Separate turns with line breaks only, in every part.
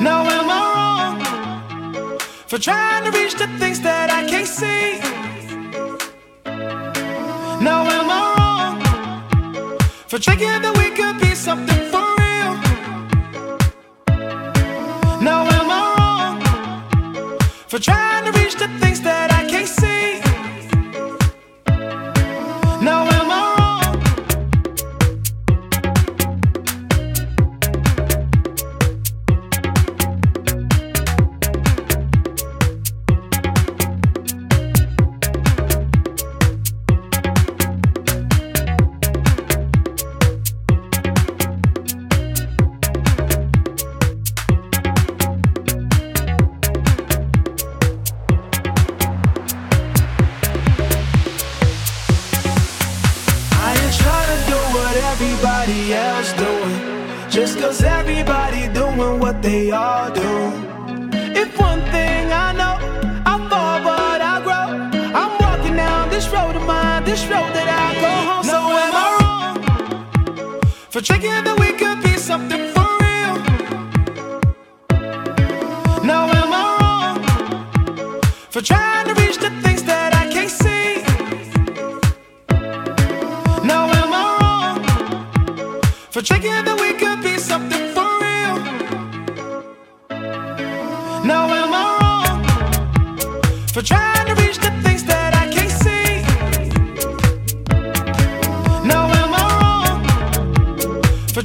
Now am I wrong for trying to reach the things that I can't see? Now am I wrong for thinking that we could be something for real? Now am I wrong for trying to reach the things that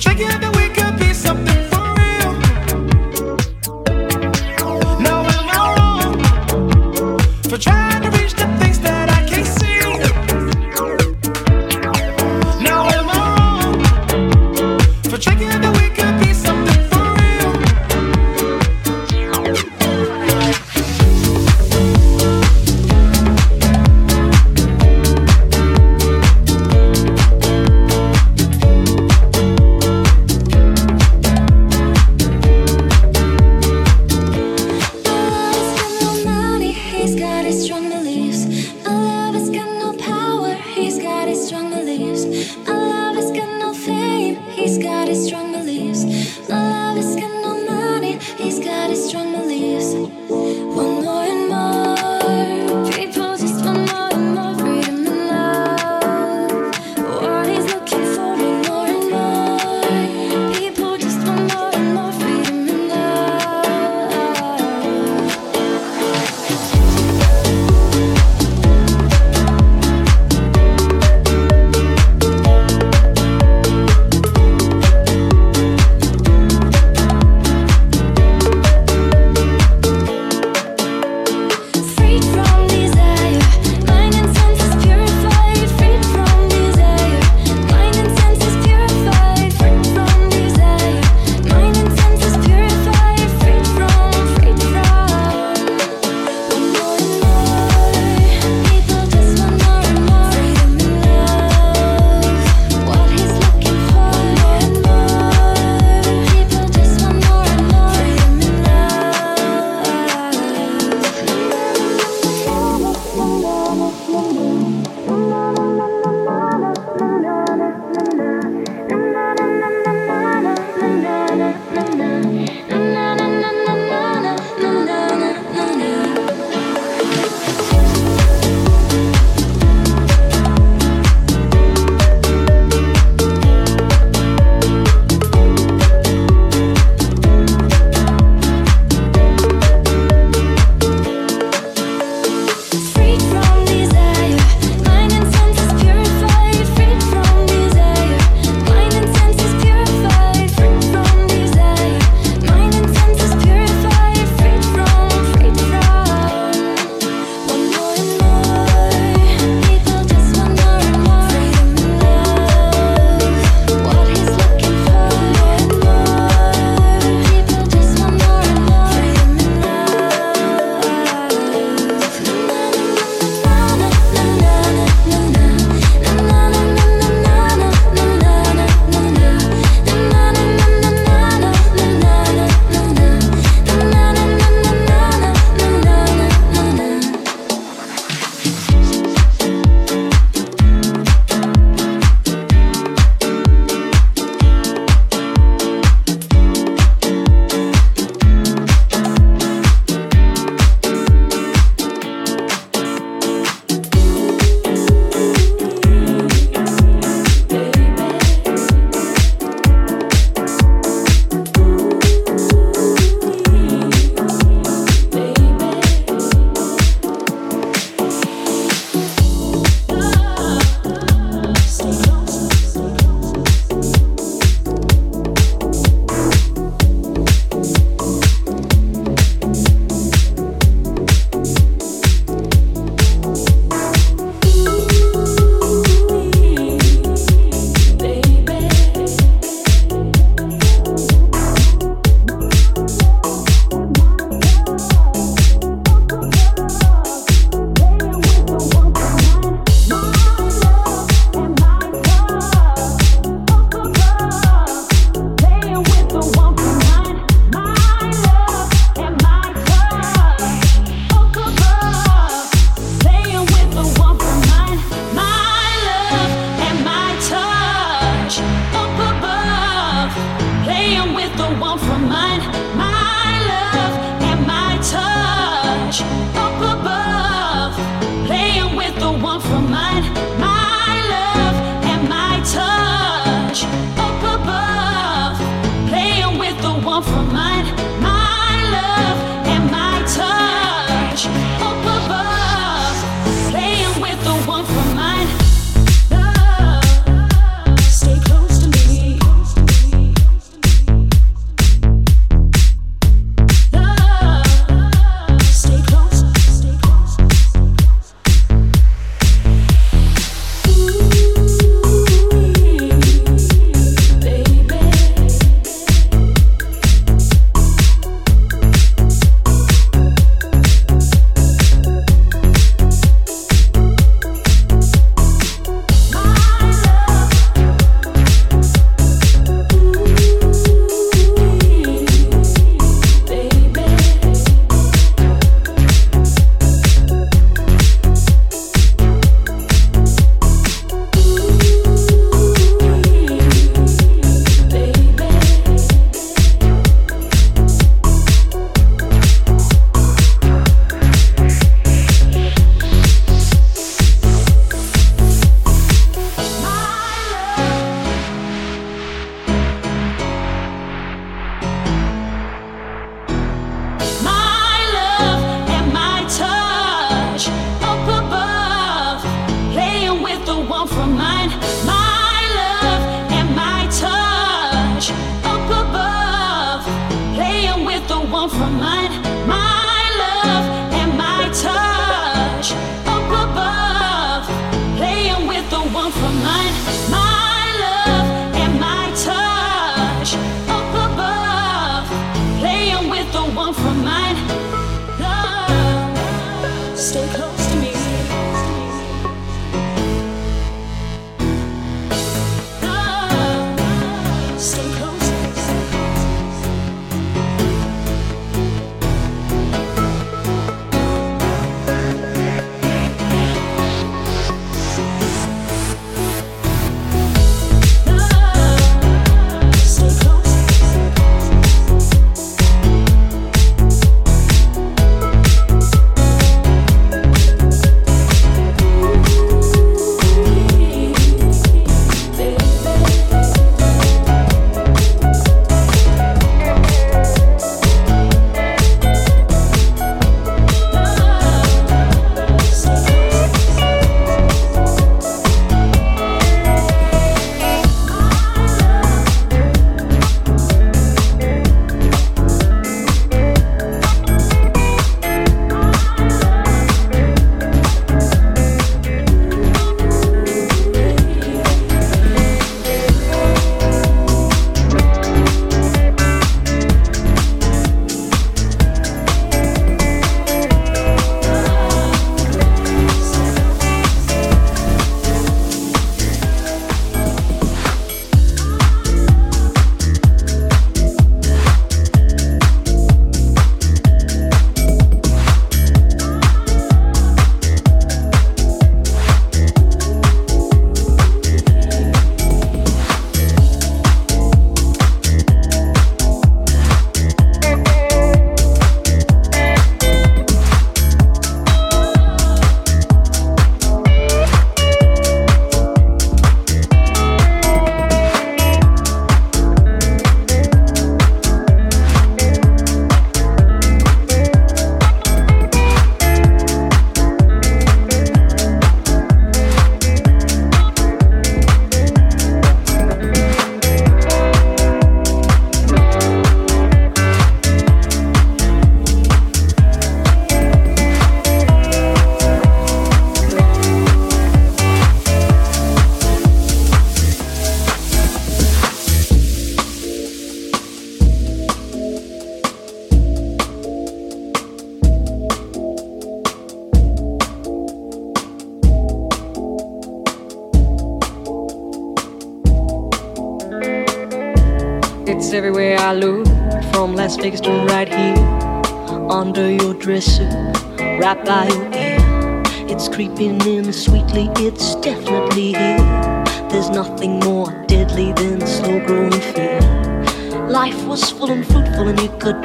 Check it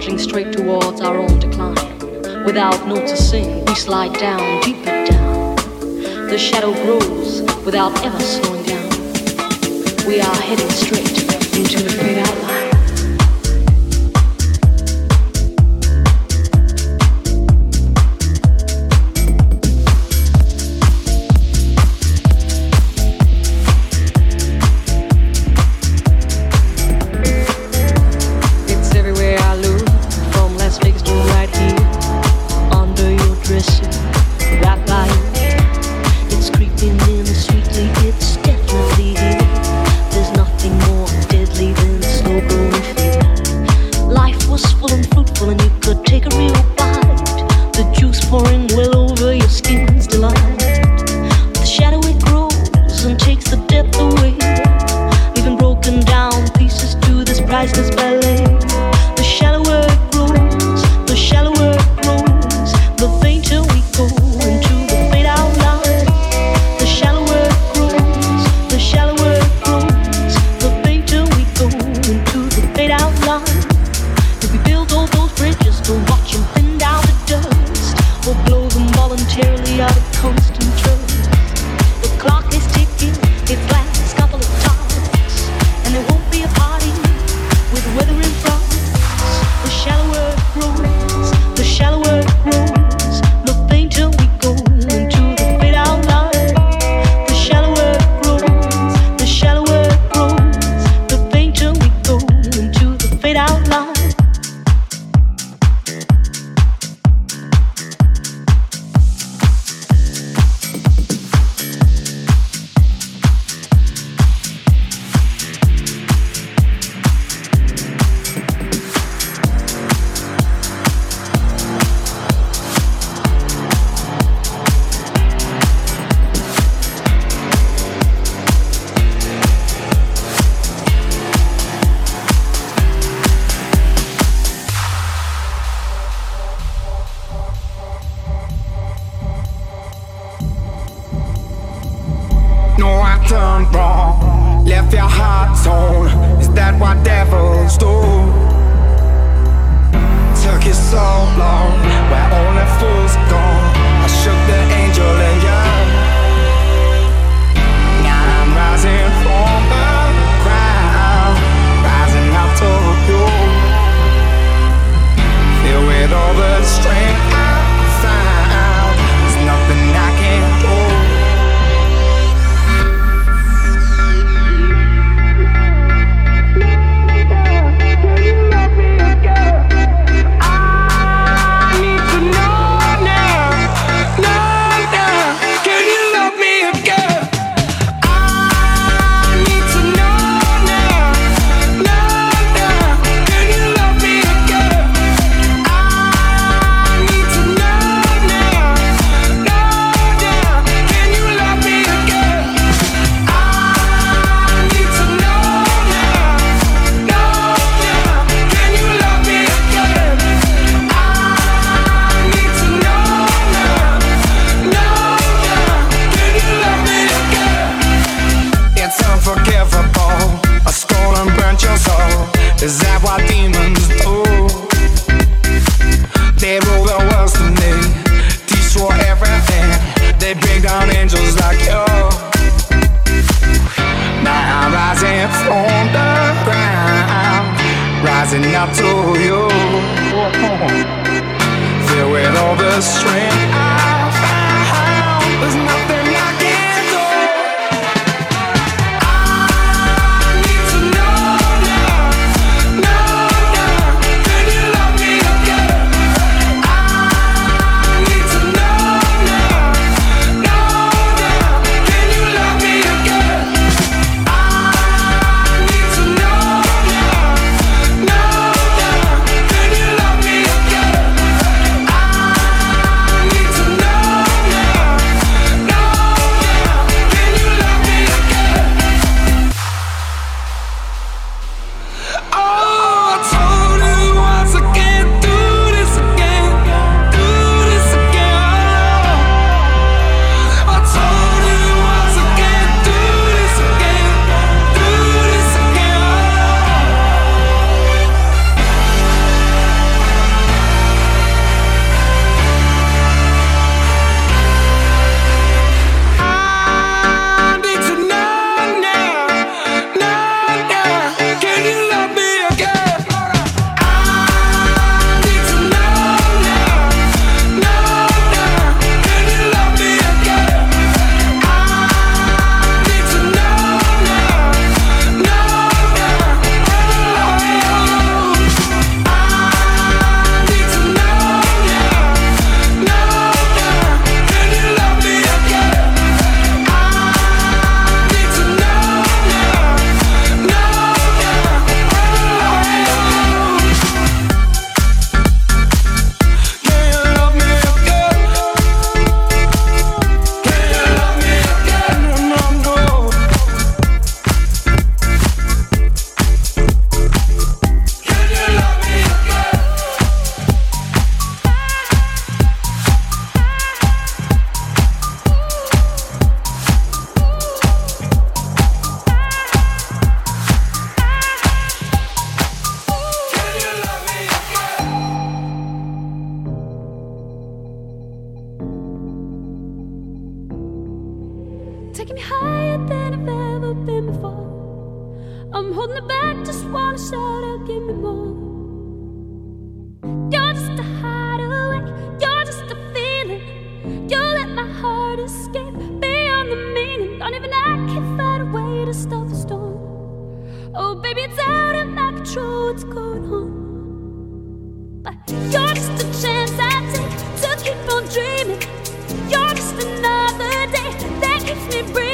plunging straight towards our own decline. Without noticing, we slide down, deeper down. The shadow grows without ever slowing down. We
are heading straight into the great outline. higher than I've ever been before. I'm holding it back, just wanna shout out, give me more. You're just a hideaway, you're just a feeling. You let my heart escape beyond the meaning. Don't even I can find a way to stop the storm. Oh, baby, it's out of my control, what's going on? But you're just
a chance I take to keep on dreaming. You're just another day that
keeps
me breathing.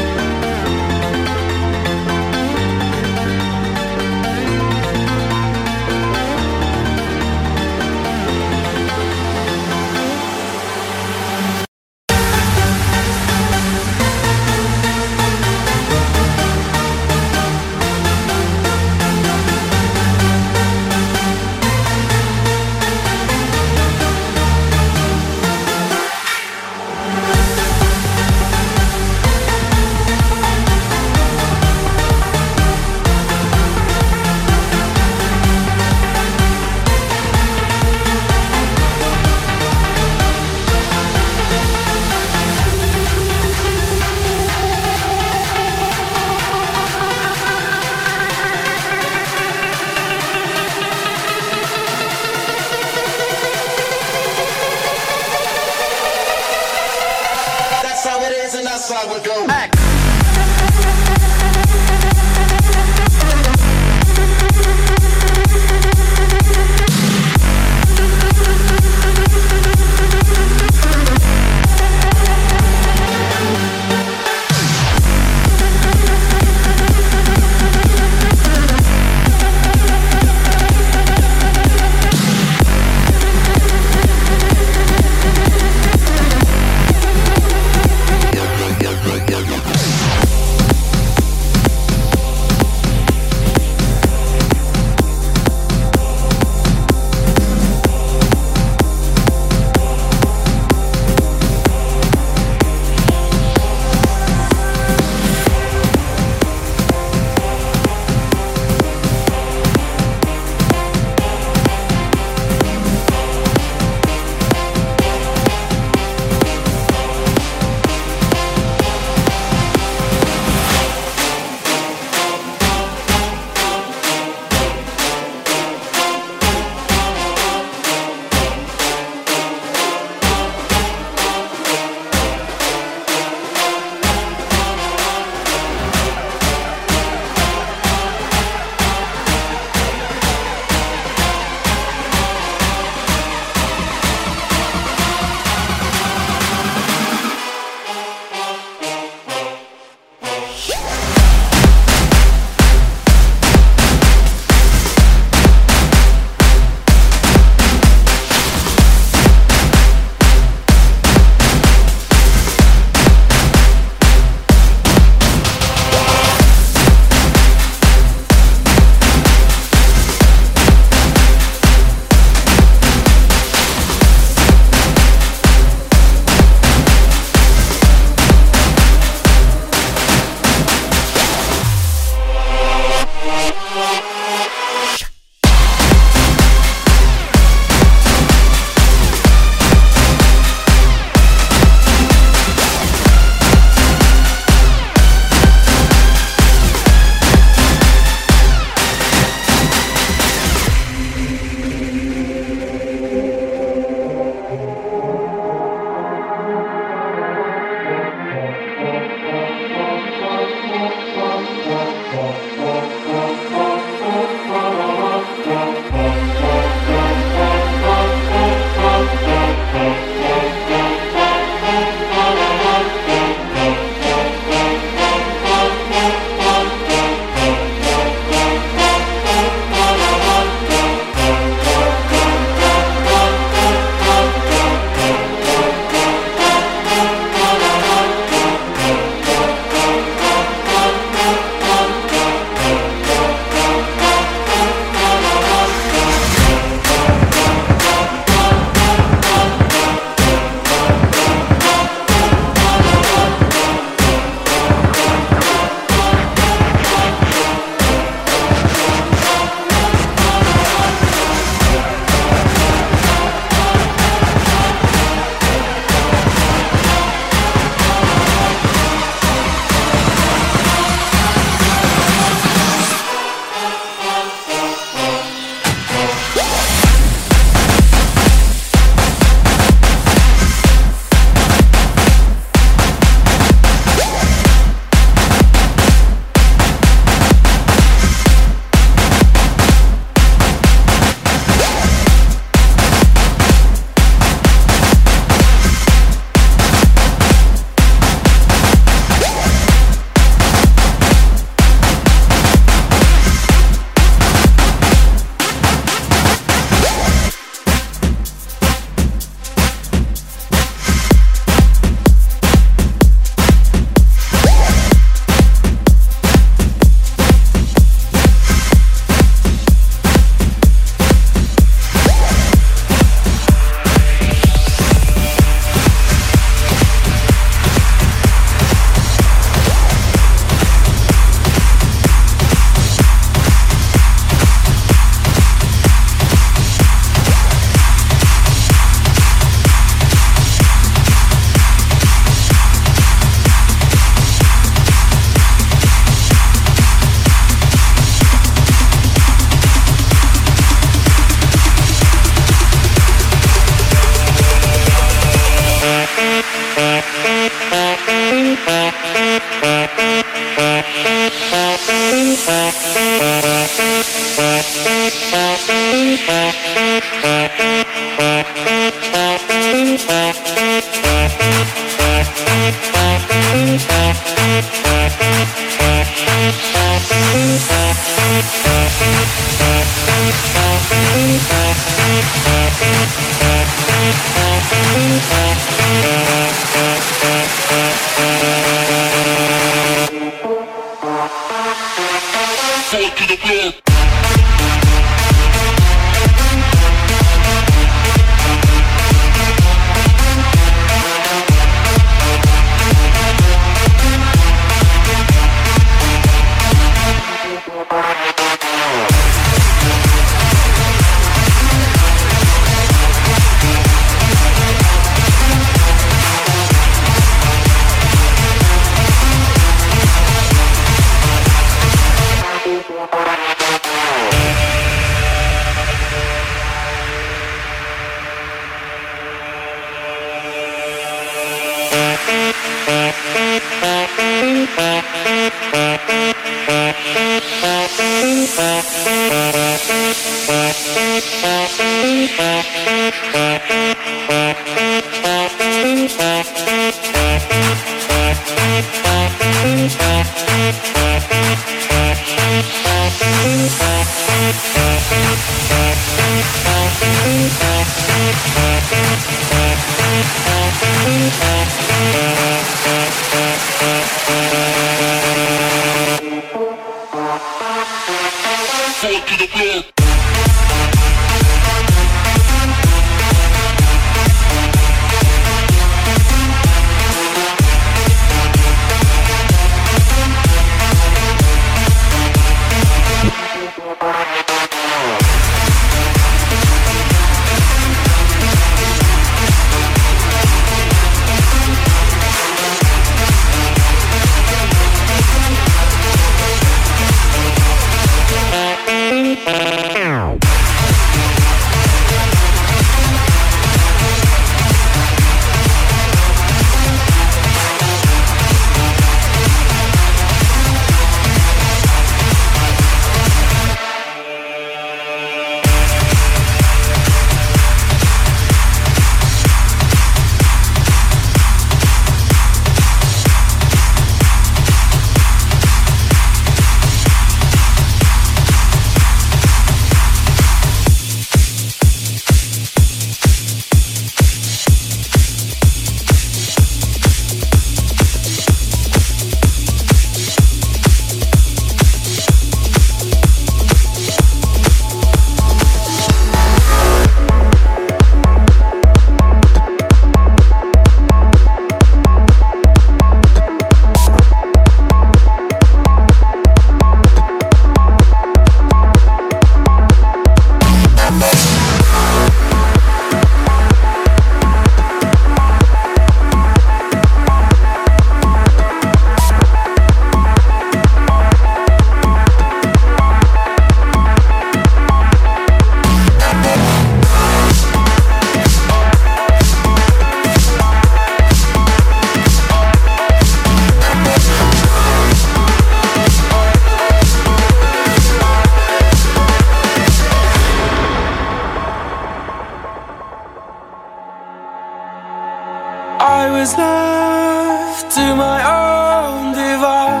Left to my own devices.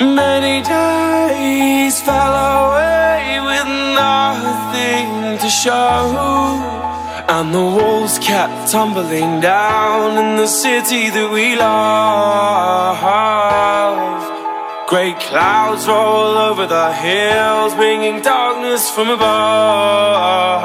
Many days fell away with nothing to show. And the walls kept tumbling down in the city that we love. Great clouds roll over the hills, bringing darkness from above.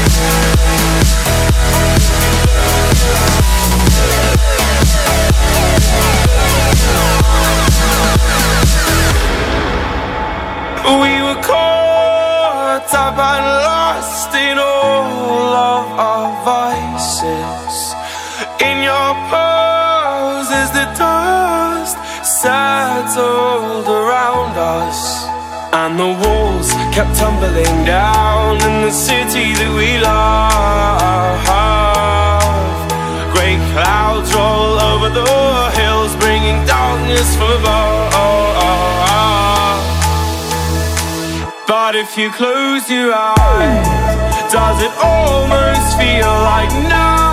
the dust settled around us. And the walls kept tumbling down in the city that we love. Great clouds roll over the hills, bringing darkness from above. But if you close your eyes, does it almost feel like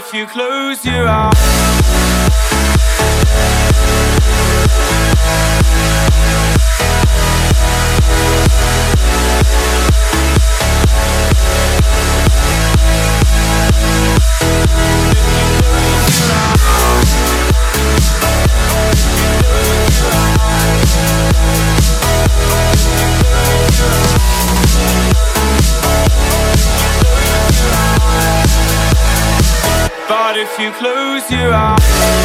If you close your eyes. if you close your eyes